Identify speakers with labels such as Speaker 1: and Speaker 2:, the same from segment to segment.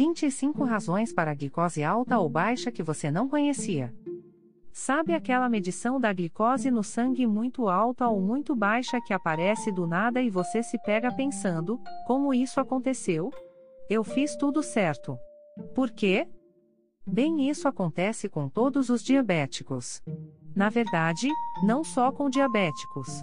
Speaker 1: 25 razões para a glicose alta ou baixa que você não conhecia. Sabe aquela medição da glicose no sangue muito alta ou muito baixa que aparece do nada e você se pega pensando: como isso aconteceu? Eu fiz tudo certo. Por quê? Bem, isso acontece com todos os diabéticos. Na verdade, não só com diabéticos.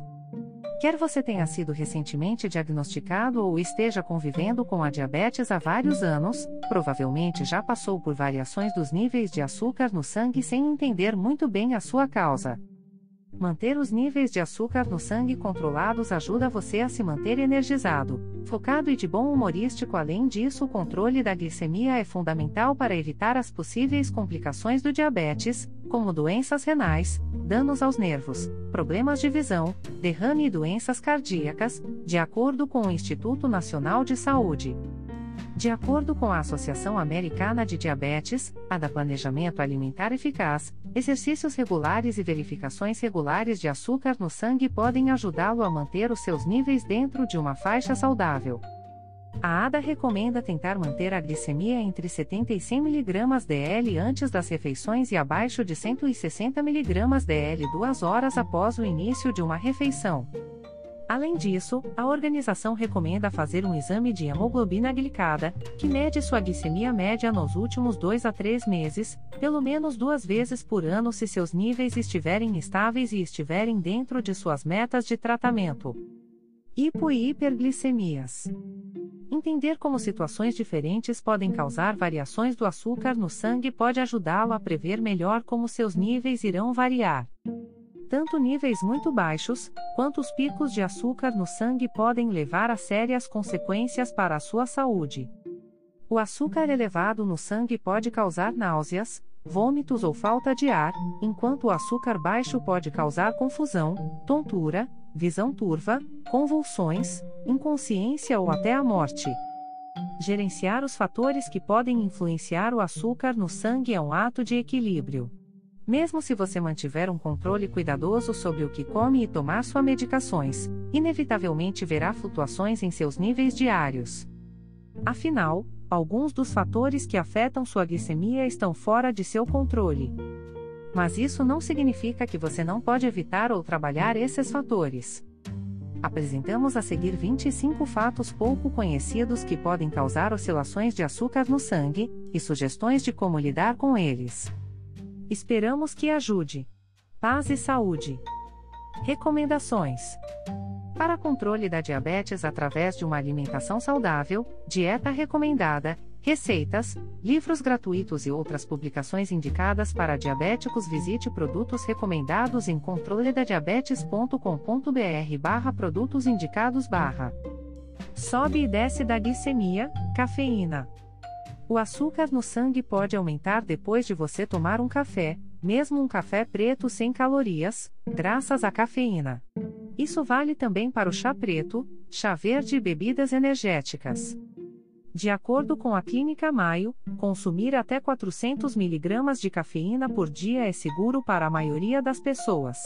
Speaker 1: Quer você tenha sido recentemente diagnosticado ou esteja convivendo com a diabetes há vários anos, provavelmente já passou por variações dos níveis de açúcar no sangue sem entender muito bem a sua causa. Manter os níveis de açúcar no sangue controlados ajuda você a se manter energizado, focado e de bom humorístico. Além disso, o controle da glicemia é fundamental para evitar as possíveis complicações do diabetes, como doenças renais, danos aos nervos, problemas de visão, derrame e doenças cardíacas, de acordo com o Instituto Nacional de Saúde. De acordo com a Associação Americana de Diabetes, a da Planejamento Alimentar Eficaz, exercícios regulares e verificações regulares de açúcar no sangue podem ajudá-lo a manter os seus níveis dentro de uma faixa saudável. A ADA recomenda tentar manter a glicemia entre 70 e 100 mg DL antes das refeições e abaixo de 160 mg DL duas horas após o início de uma refeição. Além disso, a organização recomenda fazer um exame de hemoglobina glicada, que mede sua glicemia média nos últimos 2 a 3 meses, pelo menos duas vezes por ano se seus níveis estiverem estáveis e estiverem dentro de suas metas de tratamento. Hipo e hiperglicemias. Entender como situações diferentes podem causar variações do açúcar no sangue pode ajudá-lo a prever melhor como seus níveis irão variar. Tanto níveis muito baixos, quanto os picos de açúcar no sangue podem levar a sérias consequências para a sua saúde. O açúcar elevado no sangue pode causar náuseas, vômitos ou falta de ar, enquanto o açúcar baixo pode causar confusão, tontura, visão turva, convulsões, inconsciência ou até a morte. Gerenciar os fatores que podem influenciar o açúcar no sangue é um ato de equilíbrio. Mesmo se você mantiver um controle cuidadoso sobre o que come e tomar suas medicações, inevitavelmente verá flutuações em seus níveis diários. Afinal, alguns dos fatores que afetam sua glicemia estão fora de seu controle. Mas isso não significa que você não pode evitar ou trabalhar esses fatores. Apresentamos a seguir 25 fatos pouco conhecidos que podem causar oscilações de açúcar no sangue, e sugestões de como lidar com eles. Esperamos que ajude. Paz e saúde. Recomendações: Para controle da diabetes através de uma alimentação saudável, dieta recomendada, receitas, livros gratuitos e outras publicações indicadas para diabéticos, visite produtos recomendados em controledadiabetes.com.br/barra produtos indicados barra. Sobe e desce da glicemia, cafeína. O açúcar no sangue pode aumentar depois de você tomar um café, mesmo um café preto sem calorias, graças à cafeína. Isso vale também para o chá preto, chá verde e bebidas energéticas. De acordo com a Clínica Maio, consumir até 400 mg de cafeína por dia é seguro para a maioria das pessoas.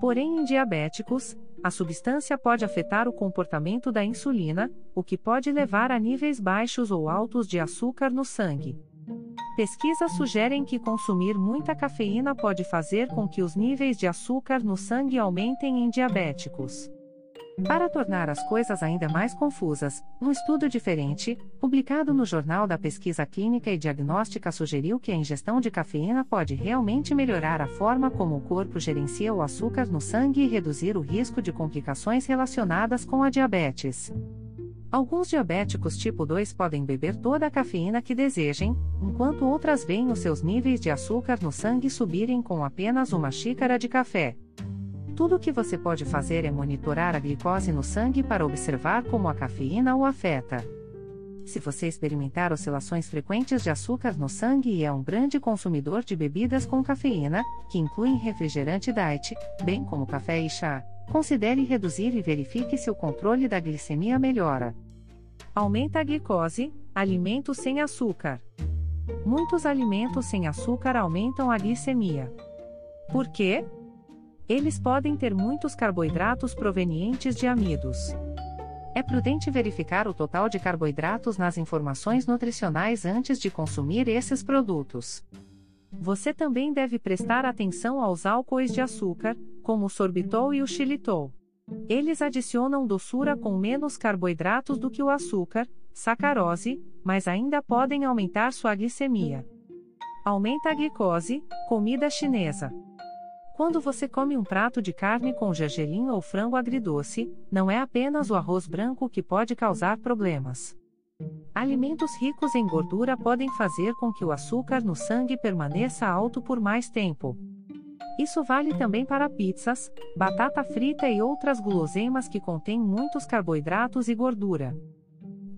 Speaker 1: Porém, em diabéticos, a substância pode afetar o comportamento da insulina, o que pode levar a níveis baixos ou altos de açúcar no sangue. Pesquisas sugerem que consumir muita cafeína pode fazer com que os níveis de açúcar no sangue aumentem em diabéticos. Para tornar as coisas ainda mais confusas, um estudo diferente, publicado no Jornal da Pesquisa Clínica e Diagnóstica, sugeriu que a ingestão de cafeína pode realmente melhorar a forma como o corpo gerencia o açúcar no sangue e reduzir o risco de complicações relacionadas com a diabetes. Alguns diabéticos tipo 2 podem beber toda a cafeína que desejem, enquanto outras veem os seus níveis de açúcar no sangue subirem com apenas uma xícara de café. Tudo o que você pode fazer é monitorar a glicose no sangue para observar como a cafeína o afeta. Se você experimentar oscilações frequentes de açúcar no sangue e é um grande consumidor de bebidas com cafeína, que incluem refrigerante diet, bem como café e chá, considere reduzir e verifique se o controle da glicemia melhora. Aumenta a glicose, alimentos sem açúcar. Muitos alimentos sem açúcar aumentam a glicemia. Por quê? Eles podem ter muitos carboidratos provenientes de amidos. É prudente verificar o total de carboidratos nas informações nutricionais antes de consumir esses produtos. Você também deve prestar atenção aos álcoois de açúcar, como o sorbitol e o xilitol. Eles adicionam doçura com menos carboidratos do que o açúcar, sacarose, mas ainda podem aumentar sua glicemia. Aumenta a glicose, comida chinesa. Quando você come um prato de carne com gergelim ou frango agridoce, não é apenas o arroz branco que pode causar problemas. Alimentos ricos em gordura podem fazer com que o açúcar no sangue permaneça alto por mais tempo. Isso vale também para pizzas, batata frita e outras guloseimas que contêm muitos carboidratos e gordura.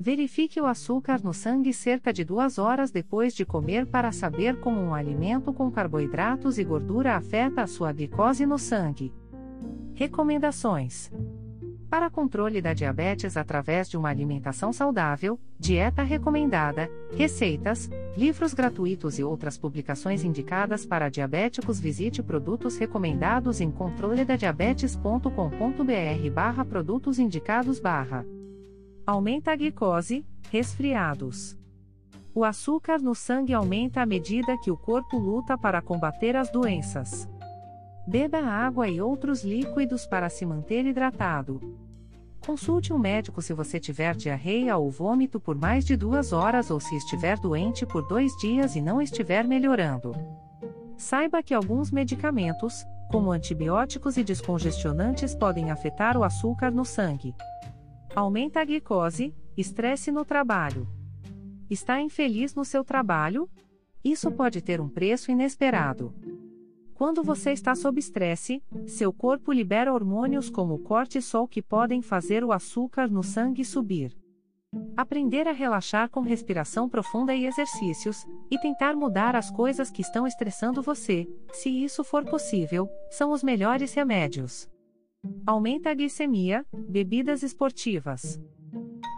Speaker 1: Verifique o açúcar no sangue cerca de duas horas depois de comer para saber como um alimento com carboidratos e gordura afeta a sua glicose no sangue. Recomendações: Para controle da diabetes através de uma alimentação saudável, dieta recomendada, receitas, livros gratuitos e outras publicações indicadas para diabéticos, visite produtos recomendados em controledadiabetes.com.br/produtos indicados/. Aumenta a glicose, resfriados. O açúcar no sangue aumenta à medida que o corpo luta para combater as doenças. Beba água e outros líquidos para se manter hidratado. Consulte um médico se você tiver diarreia ou vômito por mais de duas horas ou se estiver doente por dois dias e não estiver melhorando. Saiba que alguns medicamentos, como antibióticos e descongestionantes, podem afetar o açúcar no sangue. Aumenta a glicose, estresse no trabalho. Está infeliz no seu trabalho? Isso pode ter um preço inesperado. Quando você está sob estresse, seu corpo libera hormônios como o cortisol que podem fazer o açúcar no sangue subir. Aprender a relaxar com respiração profunda e exercícios, e tentar mudar as coisas que estão estressando você, se isso for possível, são os melhores remédios. Aumenta a glicemia, bebidas esportivas.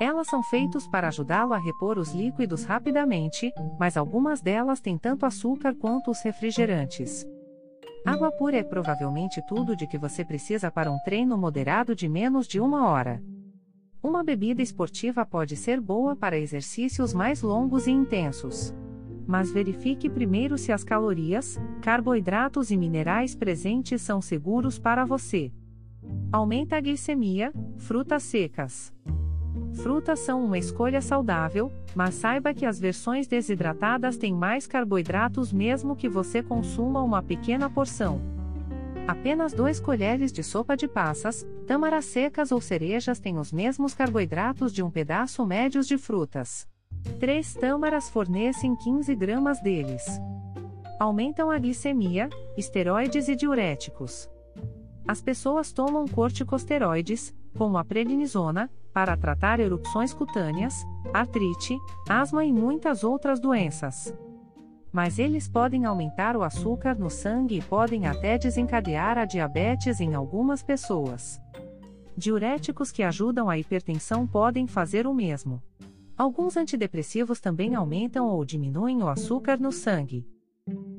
Speaker 1: Elas são feitas para ajudá-lo a repor os líquidos rapidamente, mas algumas delas têm tanto açúcar quanto os refrigerantes. Água pura é provavelmente tudo de que você precisa para um treino moderado de menos de uma hora. Uma bebida esportiva pode ser boa para exercícios mais longos e intensos. Mas verifique primeiro se as calorias, carboidratos e minerais presentes são seguros para você. Aumenta a glicemia, frutas secas. Frutas são uma escolha saudável, mas saiba que as versões desidratadas têm mais carboidratos mesmo que você consuma uma pequena porção. Apenas 2 colheres de sopa de passas, tâmaras secas ou cerejas têm os mesmos carboidratos de um pedaço médio de frutas. 3 tâmaras fornecem 15 gramas deles. Aumentam a glicemia, esteroides e diuréticos. As pessoas tomam corticosteroides, como a prednisona, para tratar erupções cutâneas, artrite, asma e muitas outras doenças. Mas eles podem aumentar o açúcar no sangue e podem até desencadear a diabetes em algumas pessoas. Diuréticos que ajudam a hipertensão podem fazer o mesmo. Alguns antidepressivos também aumentam ou diminuem o açúcar no sangue.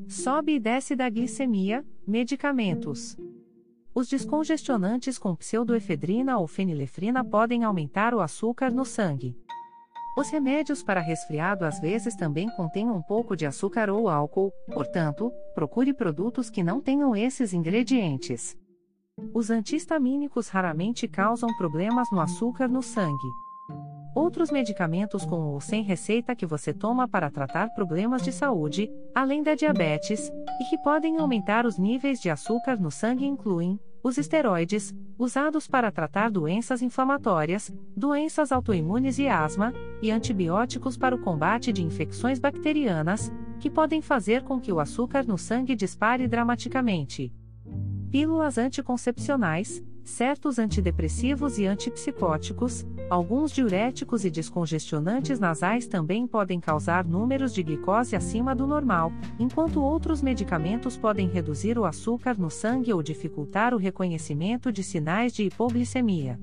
Speaker 1: Sobe e desce da glicemia, medicamentos. Os descongestionantes com pseudoefedrina ou fenilefrina podem aumentar o açúcar no sangue. Os remédios para resfriado às vezes também contêm um pouco de açúcar ou álcool, portanto, procure produtos que não tenham esses ingredientes. Os antihistamínicos raramente causam problemas no açúcar no sangue. Outros medicamentos com ou sem receita que você toma para tratar problemas de saúde, além da diabetes, e que podem aumentar os níveis de açúcar no sangue incluem os esteroides, usados para tratar doenças inflamatórias, doenças autoimunes e asma, e antibióticos para o combate de infecções bacterianas, que podem fazer com que o açúcar no sangue dispare dramaticamente. Pílulas anticoncepcionais, certos antidepressivos e antipsicóticos, alguns diuréticos e descongestionantes nasais também podem causar números de glicose acima do normal, enquanto outros medicamentos podem reduzir o açúcar no sangue ou dificultar o reconhecimento de sinais de hipoglicemia.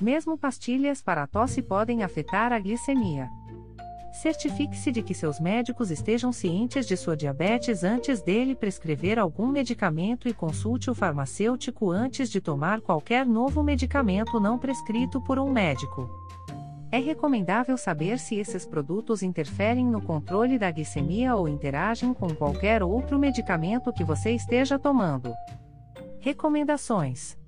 Speaker 1: Mesmo pastilhas para tosse podem afetar a glicemia. Certifique-se de que seus médicos estejam cientes de sua diabetes antes dele prescrever algum medicamento e consulte o farmacêutico antes de tomar qualquer novo medicamento não prescrito por um médico. É recomendável saber se esses produtos interferem no controle da glicemia ou interagem com qualquer outro medicamento que você esteja tomando. Recomendações: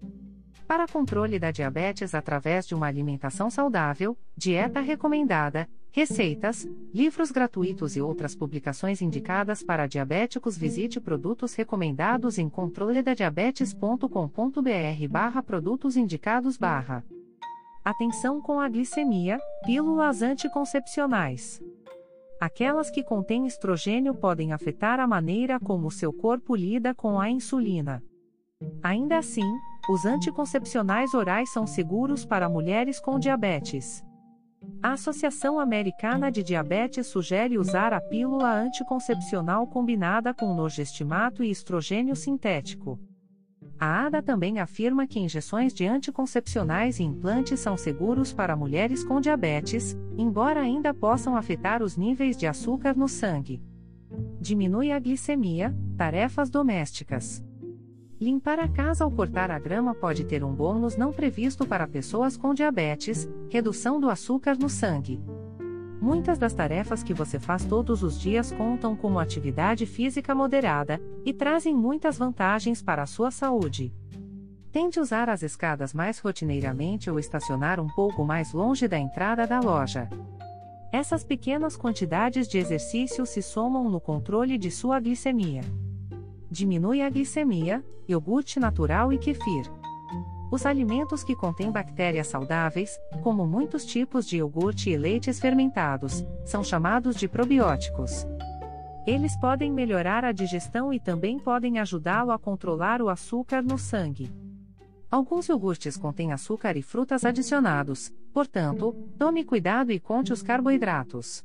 Speaker 1: Para controle da diabetes através de uma alimentação saudável, dieta recomendada, receitas, livros gratuitos e outras publicações indicadas para diabéticos, visite produtos recomendados em controledadiabetes.com.br/barra produtos indicados barra. Atenção com a glicemia, pílulas anticoncepcionais. Aquelas que contêm estrogênio podem afetar a maneira como o seu corpo lida com a insulina. Ainda assim, os anticoncepcionais orais são seguros para mulheres com diabetes. A Associação Americana de Diabetes sugere usar a pílula anticoncepcional combinada com norgestimato e estrogênio sintético. A ADA também afirma que injeções de anticoncepcionais e implantes são seguros para mulheres com diabetes, embora ainda possam afetar os níveis de açúcar no sangue. Diminui a glicemia, tarefas domésticas. Limpar a casa ou cortar a grama pode ter um bônus não previsto para pessoas com diabetes, redução do açúcar no sangue. Muitas das tarefas que você faz todos os dias contam como atividade física moderada e trazem muitas vantagens para a sua saúde. Tente usar as escadas mais rotineiramente ou estacionar um pouco mais longe da entrada da loja. Essas pequenas quantidades de exercício se somam no controle de sua glicemia. Diminui a glicemia, iogurte natural e kefir. Os alimentos que contêm bactérias saudáveis, como muitos tipos de iogurte e leites fermentados, são chamados de probióticos. Eles podem melhorar a digestão e também podem ajudá-lo a controlar o açúcar no sangue. Alguns iogurtes contêm açúcar e frutas adicionados, portanto, tome cuidado e conte os carboidratos.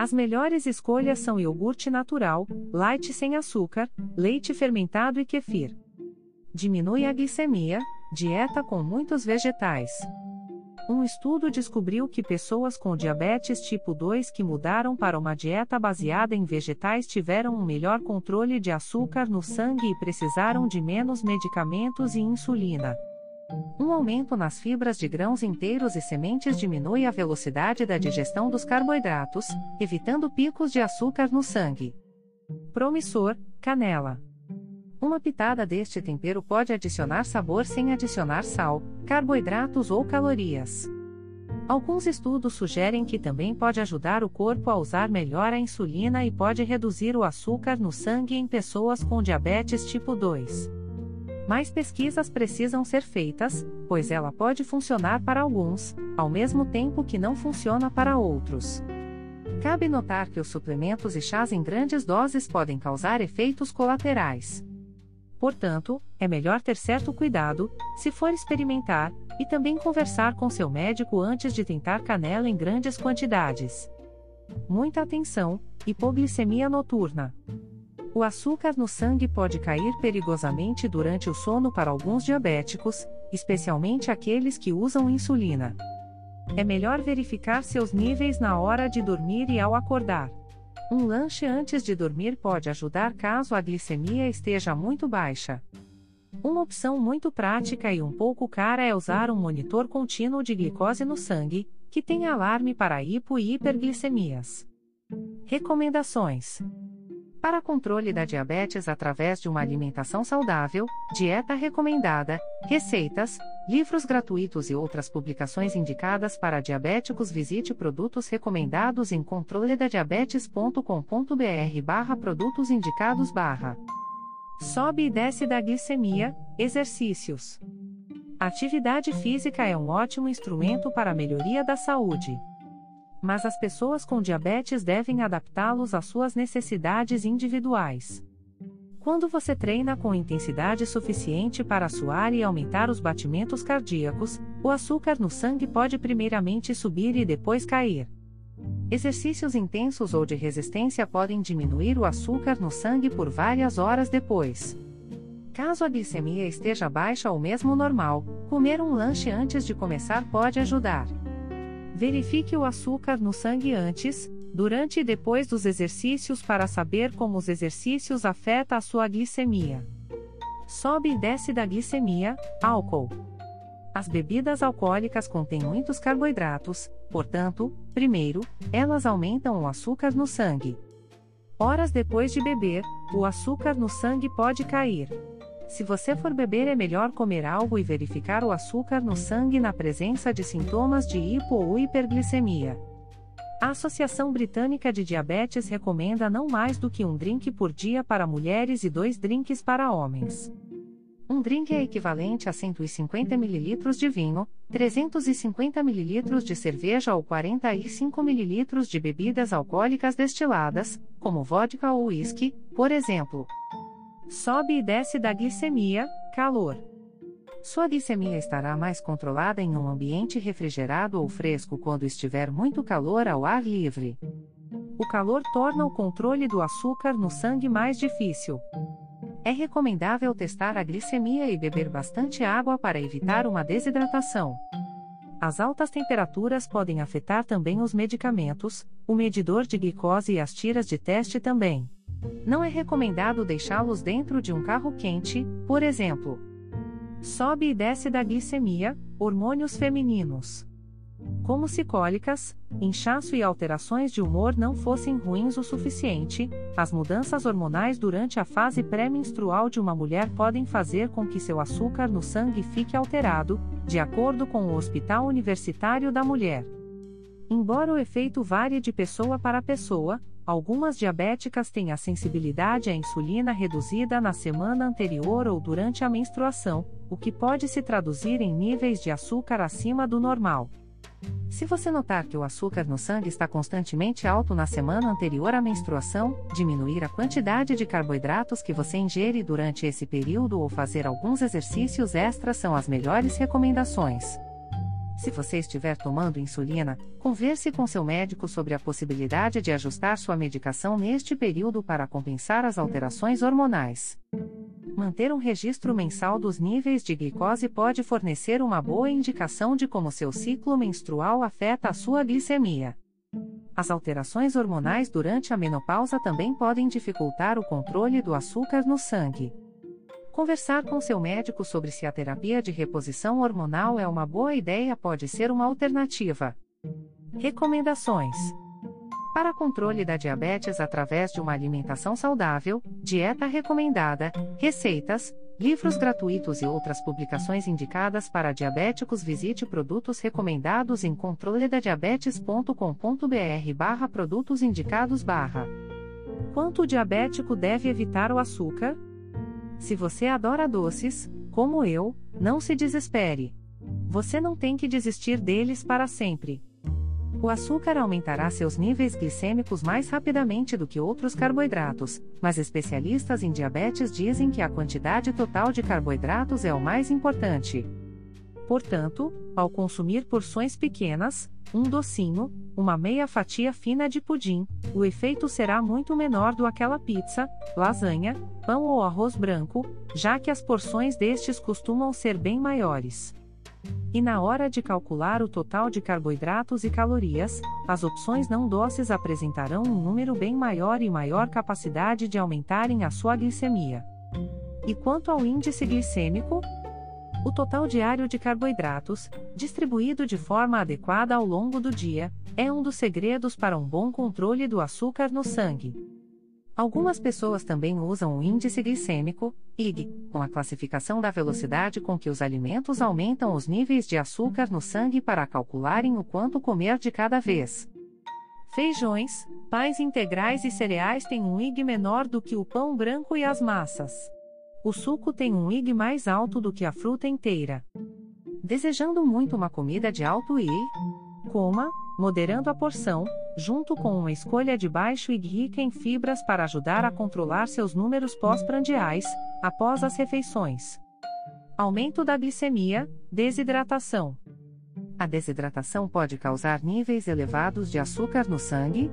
Speaker 1: As melhores escolhas são iogurte natural, leite sem açúcar, leite fermentado e kefir. Diminui a glicemia, Dieta com muitos vegetais. Um estudo descobriu que pessoas com diabetes tipo 2 que mudaram para uma dieta baseada em vegetais tiveram um melhor controle de açúcar no sangue e precisaram de menos medicamentos e insulina. Um aumento nas fibras de grãos inteiros e sementes diminui a velocidade da digestão dos carboidratos, evitando picos de açúcar no sangue. Promissor, canela. Uma pitada deste tempero pode adicionar sabor sem adicionar sal, carboidratos ou calorias. Alguns estudos sugerem que também pode ajudar o corpo a usar melhor a insulina e pode reduzir o açúcar no sangue em pessoas com diabetes tipo 2. Mais pesquisas precisam ser feitas, pois ela pode funcionar para alguns, ao mesmo tempo que não funciona para outros. Cabe notar que os suplementos e chás em grandes doses podem causar efeitos colaterais. Portanto, é melhor ter certo cuidado, se for experimentar, e também conversar com seu médico antes de tentar canela em grandes quantidades. Muita atenção: hipoglicemia noturna. O açúcar no sangue pode cair perigosamente durante o sono para alguns diabéticos, especialmente aqueles que usam insulina. É melhor verificar seus níveis na hora de dormir e ao acordar. Um lanche antes de dormir pode ajudar caso a glicemia esteja muito baixa. Uma opção muito prática e um pouco cara é usar um monitor contínuo de glicose no sangue, que tem alarme para hipo e hiperglicemias. Recomendações: Para controle da diabetes através de uma alimentação saudável, dieta recomendada, receitas, Livros gratuitos e outras publicações indicadas para diabéticos. Visite produtos recomendados em controledadiabetes.com.br barra produtos indicados barra. Sobe e desce da glicemia, exercícios. atividade física é um ótimo instrumento para a melhoria da saúde. Mas as pessoas com diabetes devem adaptá-los às suas necessidades individuais. Quando você treina com intensidade suficiente para suar e aumentar os batimentos cardíacos, o açúcar no sangue pode primeiramente subir e depois cair. Exercícios intensos ou de resistência podem diminuir o açúcar no sangue por várias horas depois. Caso a glicemia esteja baixa ou mesmo normal, comer um lanche antes de começar pode ajudar. Verifique o açúcar no sangue antes, durante e depois dos exercícios para saber como os exercícios afetam a sua glicemia. Sobe e desce da glicemia, álcool. As bebidas alcoólicas contêm muitos carboidratos, portanto, primeiro, elas aumentam o açúcar no sangue. Horas depois de beber, o açúcar no sangue pode cair. Se você for beber, é melhor comer algo e verificar o açúcar no sangue na presença de sintomas de hipo ou hiperglicemia. A Associação Britânica de Diabetes recomenda não mais do que um drink por dia para mulheres e dois drinks para homens. Um drink é equivalente a 150 ml de vinho, 350 ml de cerveja ou 45 ml de bebidas alcoólicas destiladas, como vodka ou whisky, por exemplo. Sobe e desce da glicemia, calor. Sua glicemia estará mais controlada em um ambiente refrigerado ou fresco quando estiver muito calor ao ar livre. O calor torna o controle do açúcar no sangue mais difícil. É recomendável testar a glicemia e beber bastante água para evitar uma desidratação. As altas temperaturas podem afetar também os medicamentos, o medidor de glicose e as tiras de teste também. Não é recomendado deixá-los dentro de um carro quente, por exemplo. Sobe e desce da glicemia, hormônios femininos. Como se cólicas, inchaço e alterações de humor não fossem ruins o suficiente, as mudanças hormonais durante a fase pré-menstrual de uma mulher podem fazer com que seu açúcar no sangue fique alterado, de acordo com o Hospital Universitário da Mulher. Embora o efeito varie de pessoa para pessoa, Algumas diabéticas têm a sensibilidade à insulina reduzida na semana anterior ou durante a menstruação, o que pode se traduzir em níveis de açúcar acima do normal. Se você notar que o açúcar no sangue está constantemente alto na semana anterior à menstruação, diminuir a quantidade de carboidratos que você ingere durante esse período ou fazer alguns exercícios extras são as melhores recomendações. Se você estiver tomando insulina, converse com seu médico sobre a possibilidade de ajustar sua medicação neste período para compensar as alterações hormonais. Manter um registro mensal dos níveis de glicose pode fornecer uma boa indicação de como seu ciclo menstrual afeta a sua glicemia. As alterações hormonais durante a menopausa também podem dificultar o controle do açúcar no sangue. Conversar com seu médico sobre se a terapia de reposição hormonal é uma boa ideia pode ser uma alternativa. Recomendações: Para controle da diabetes através de uma alimentação saudável, dieta recomendada, receitas, livros gratuitos e outras publicações indicadas para diabéticos, visite produtos recomendados em controledadiabetes.com.br/barra produtos indicados barra. Quanto o diabético deve evitar o açúcar? Se você adora doces, como eu, não se desespere. Você não tem que desistir deles para sempre. O açúcar aumentará seus níveis glicêmicos mais rapidamente do que outros carboidratos, mas especialistas em diabetes dizem que a quantidade total de carboidratos é o mais importante. Portanto, ao consumir porções pequenas, um docinho, uma meia fatia fina de pudim, o efeito será muito menor do aquela pizza, lasanha, pão ou arroz branco, já que as porções destes costumam ser bem maiores. E na hora de calcular o total de carboidratos e calorias, as opções não doces apresentarão um número bem maior e maior capacidade de aumentarem a sua glicemia. E quanto ao índice glicêmico, o total diário de carboidratos, distribuído de forma adequada ao longo do dia, é um dos segredos para um bom controle do açúcar no sangue. Algumas pessoas também usam o índice glicêmico, IG, com a classificação da velocidade com que os alimentos aumentam os níveis de açúcar no sangue para calcularem o quanto comer de cada vez. Feijões, pães integrais e cereais têm um IG menor do que o pão branco e as massas. O suco tem um IG mais alto do que a fruta inteira. Desejando muito uma comida de alto I, coma, moderando a porção, junto com uma escolha de baixo IG rica em fibras para ajudar a controlar seus números pós-prandiais, após as refeições. Aumento da glicemia, desidratação. A desidratação pode causar níveis elevados de açúcar no sangue,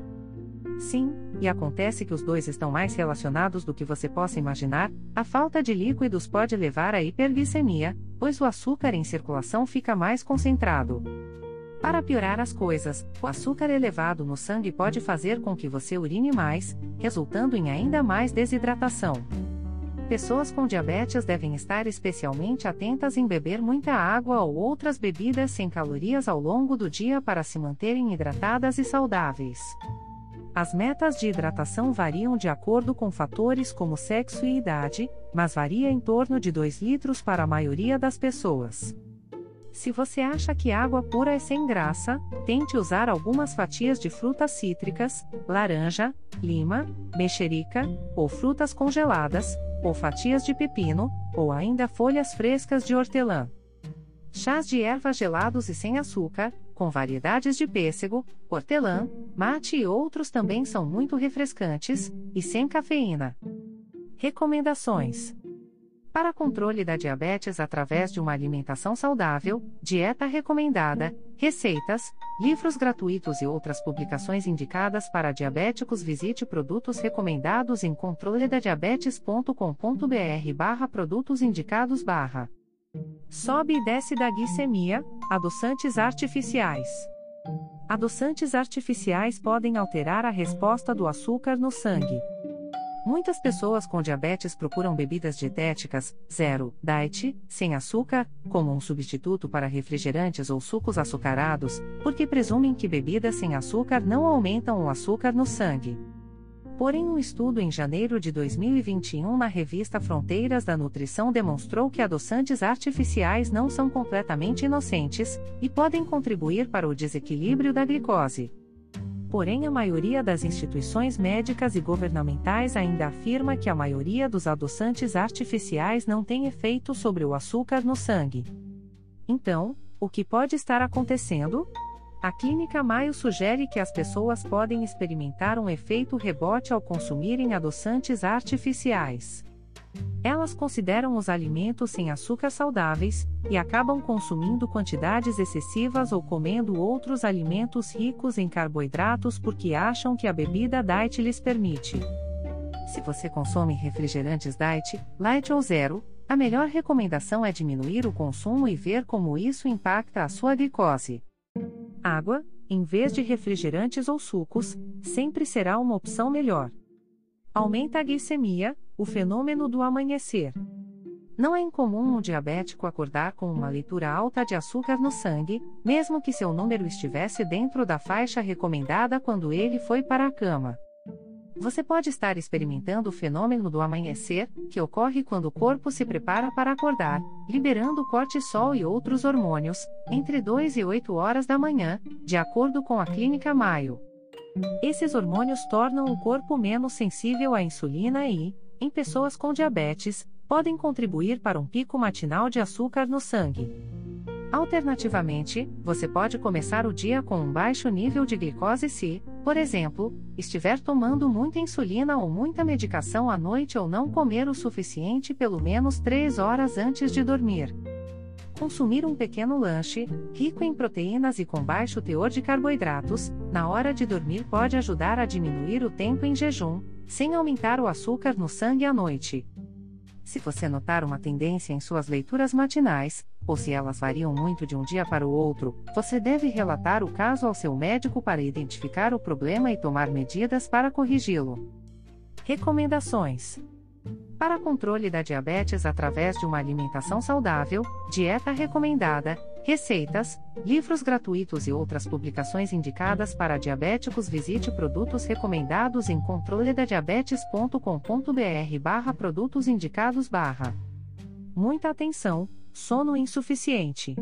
Speaker 1: Sim, e acontece que os dois estão mais relacionados do que você possa imaginar. A falta de líquidos pode levar à hiperglicemia, pois o açúcar em circulação fica mais concentrado. Para piorar as coisas, o açúcar elevado no sangue pode fazer com que você urine mais, resultando em ainda mais desidratação. Pessoas com diabetes devem estar especialmente atentas em beber muita água ou outras bebidas sem calorias ao longo do dia para se manterem hidratadas e saudáveis. As metas de hidratação variam de acordo com fatores como sexo e idade, mas varia em torno de 2 litros para a maioria das pessoas. Se você acha que água pura é sem graça, tente usar algumas fatias de frutas cítricas, laranja, lima, mexerica, ou frutas congeladas, ou fatias de pepino, ou ainda folhas frescas de hortelã. Chás de ervas gelados e sem açúcar, com variedades de pêssego, hortelã, mate e outros também são muito refrescantes, e sem cafeína. Recomendações: para controle da diabetes através de uma alimentação saudável, dieta recomendada, receitas, livros gratuitos e outras publicações indicadas para diabéticos, visite produtos recomendados em controledadiabetes.com.br barra produtos indicados barra. Sobe e desce da glicemia, adoçantes artificiais. Adoçantes artificiais podem alterar a resposta do açúcar no sangue. Muitas pessoas com diabetes procuram bebidas dietéticas, zero, diet, sem açúcar, como um substituto para refrigerantes ou sucos açucarados, porque presumem que bebidas sem açúcar não aumentam o açúcar no sangue. Porém, um estudo em janeiro de 2021 na revista Fronteiras da Nutrição demonstrou que adoçantes artificiais não são completamente inocentes e podem contribuir para o desequilíbrio da glicose porém a maioria das instituições médicas e governamentais ainda afirma que a maioria dos adoçantes artificiais não tem efeito sobre o açúcar no sangue. Então, o que pode estar acontecendo? A Clínica Maio sugere que as pessoas podem experimentar um efeito rebote ao consumirem adoçantes artificiais. Elas consideram os alimentos sem açúcar saudáveis, e acabam consumindo quantidades excessivas ou comendo outros alimentos ricos em carboidratos porque acham que a bebida diet lhes permite. Se você consome refrigerantes diet, light ou zero, a melhor recomendação é diminuir o consumo e ver como isso impacta a sua glicose. Água, em vez de refrigerantes ou sucos, sempre será uma opção melhor. Aumenta a glicemia, o fenômeno do amanhecer. Não é incomum um diabético acordar com uma leitura alta de açúcar no sangue, mesmo que seu número estivesse dentro da faixa recomendada quando ele foi para a cama. Você pode estar experimentando o fenômeno do amanhecer, que ocorre quando o corpo se prepara para acordar, liberando cortisol e outros hormônios, entre 2 e 8 horas da manhã, de acordo com a Clínica Mayo. Esses hormônios tornam o corpo menos sensível à insulina e, em pessoas com diabetes, podem contribuir para um pico matinal de açúcar no sangue. Alternativamente, você pode começar o dia com um baixo nível de glicose se, por exemplo, estiver tomando muita insulina ou muita medicação à noite ou não comer o suficiente pelo menos 3 horas antes de dormir. Consumir um pequeno lanche, rico em proteínas e com baixo teor de carboidratos, na hora de dormir pode ajudar a diminuir o tempo em jejum, sem aumentar o açúcar no sangue à noite. Se você notar uma tendência em suas leituras matinais, ou se elas variam muito de um dia para o outro, você deve relatar o caso ao seu médico para identificar o problema e tomar medidas para corrigi-lo. Recomendações: para controle da diabetes através de uma alimentação saudável, dieta recomendada, receitas, livros gratuitos e outras publicações indicadas para diabéticos, visite produtos recomendados em controledadiabetes.com.br barra produtos indicados barra. Muita atenção, sono insuficiente.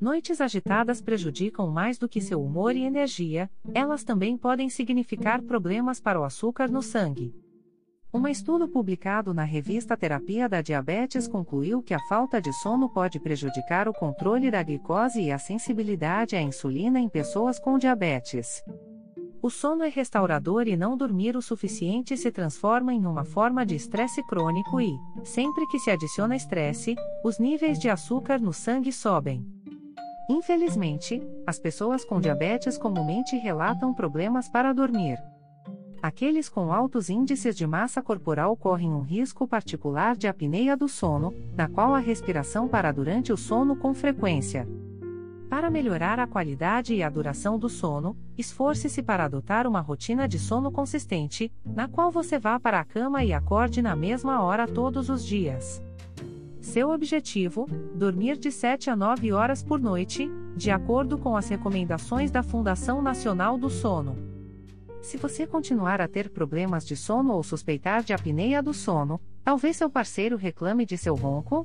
Speaker 1: Noites agitadas prejudicam mais do que seu humor e energia, elas também podem significar problemas para o açúcar no sangue. Um estudo publicado na revista Terapia da Diabetes concluiu que a falta de sono pode prejudicar o controle da glicose e a sensibilidade à insulina em pessoas com diabetes. O sono é restaurador e não dormir o suficiente se transforma em uma forma de estresse crônico e, sempre que se adiciona estresse, os níveis de açúcar no sangue sobem. Infelizmente, as pessoas com diabetes comumente relatam problemas para dormir. Aqueles com altos índices de massa corporal correm um risco particular de apneia do sono, na qual a respiração para durante o sono com frequência. Para melhorar a qualidade e a duração do sono, esforce-se para adotar uma rotina de sono consistente, na qual você vá para a cama e acorde na mesma hora todos os dias. Seu objetivo: dormir de 7 a 9 horas por noite, de acordo com as recomendações da Fundação Nacional do Sono. Se você continuar a ter problemas de sono ou suspeitar de apneia do sono, talvez seu parceiro reclame de seu ronco?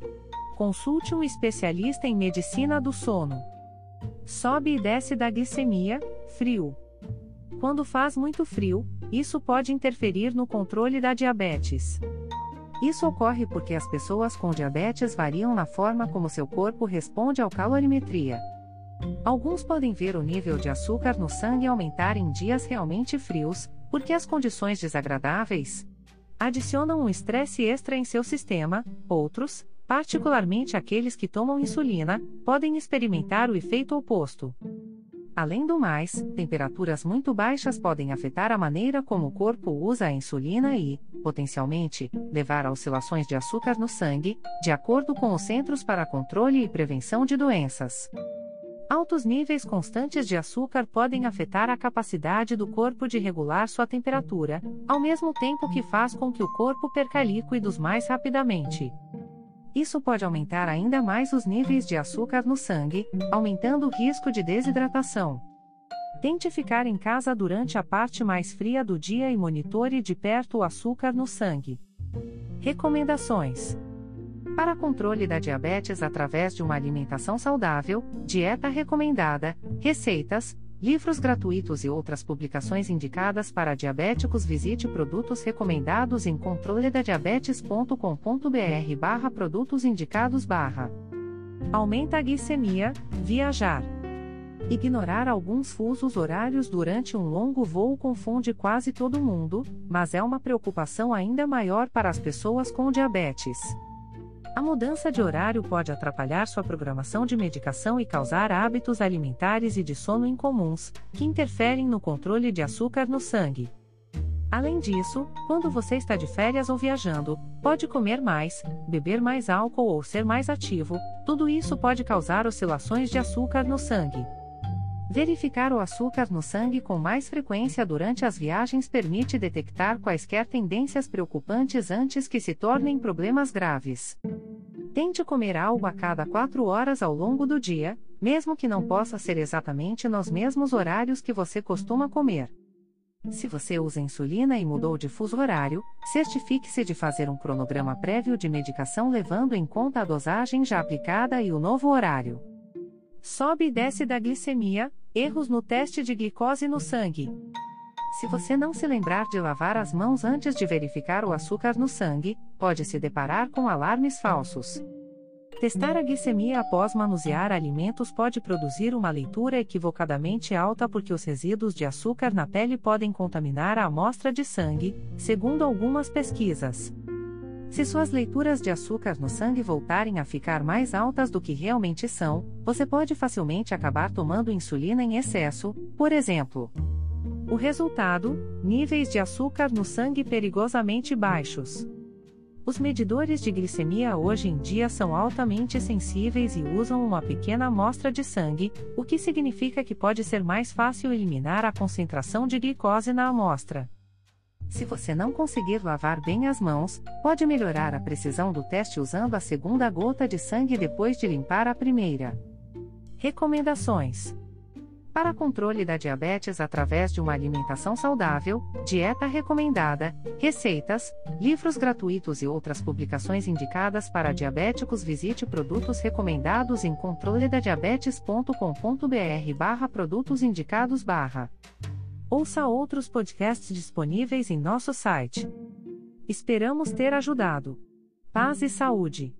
Speaker 1: Consulte um especialista em medicina do sono. Sobe e desce da glicemia, frio. Quando faz muito frio, isso pode interferir no controle da diabetes. Isso ocorre porque as pessoas com diabetes variam na forma como seu corpo responde ao calorimetria. Alguns podem ver o nível de açúcar no sangue aumentar em dias realmente frios, porque as condições desagradáveis adicionam um estresse extra em seu sistema, outros, particularmente aqueles que tomam insulina, podem experimentar o efeito oposto. Além do mais, temperaturas muito baixas podem afetar a maneira como o corpo usa a insulina e, potencialmente, levar a oscilações de açúcar no sangue, de acordo com os Centros para Controle e Prevenção de Doenças. Altos níveis constantes de açúcar podem afetar a capacidade do corpo de regular sua temperatura, ao mesmo tempo que faz com que o corpo perca líquidos mais rapidamente. Isso pode aumentar ainda mais os níveis de açúcar no sangue, aumentando o risco de desidratação. Tente ficar em casa durante a parte mais fria do dia e monitore de perto o açúcar no sangue. Recomendações: para controle da diabetes através de uma alimentação saudável, dieta recomendada, receitas, livros gratuitos e outras publicações indicadas para diabéticos, visite produtos recomendados em controledadiabetes.com.br barra produtos indicados barra. Aumenta a glicemia, viajar. Ignorar alguns fusos horários durante um longo voo confunde quase todo mundo, mas é uma preocupação ainda maior para as pessoas com diabetes. A mudança de horário pode atrapalhar sua programação de medicação e causar hábitos alimentares e de sono incomuns, que interferem no controle de açúcar no sangue. Além disso, quando você está de férias ou viajando, pode comer mais, beber mais álcool ou ser mais ativo, tudo isso pode causar oscilações de açúcar no sangue. Verificar o açúcar no sangue com mais frequência durante as viagens permite detectar quaisquer tendências preocupantes antes que se tornem problemas graves. Tente comer algo a cada quatro horas ao longo do dia, mesmo que não possa ser exatamente nos mesmos horários que você costuma comer. Se você usa insulina e mudou de fuso horário, certifique-se de fazer um cronograma prévio de medicação levando em conta a dosagem já aplicada e o novo horário. Sobe e desce da glicemia, erros no teste de glicose no sangue. Se você não se lembrar de lavar as mãos antes de verificar o açúcar no sangue, pode se deparar com alarmes falsos. Testar a glicemia após manusear alimentos pode produzir uma leitura equivocadamente alta porque os resíduos de açúcar na pele podem contaminar a amostra de sangue, segundo algumas pesquisas. Se suas leituras de açúcar no sangue voltarem a ficar mais altas do que realmente são, você pode facilmente acabar tomando insulina em excesso, por exemplo. O resultado: níveis de açúcar no sangue perigosamente baixos. Os medidores de glicemia hoje em dia são altamente sensíveis e usam uma pequena amostra de sangue, o que significa que pode ser mais fácil eliminar a concentração de glicose na amostra. Se você não conseguir lavar bem as mãos, pode melhorar a precisão do teste usando a segunda gota de sangue depois de limpar a primeira. Recomendações: para controle da diabetes através de uma alimentação saudável, dieta recomendada, receitas, livros gratuitos e outras publicações indicadas para diabéticos, visite produtos recomendados em controledadiabetes.com.br/barra produtos indicados. Ouça outros podcasts disponíveis em nosso site. Esperamos ter ajudado. Paz e saúde.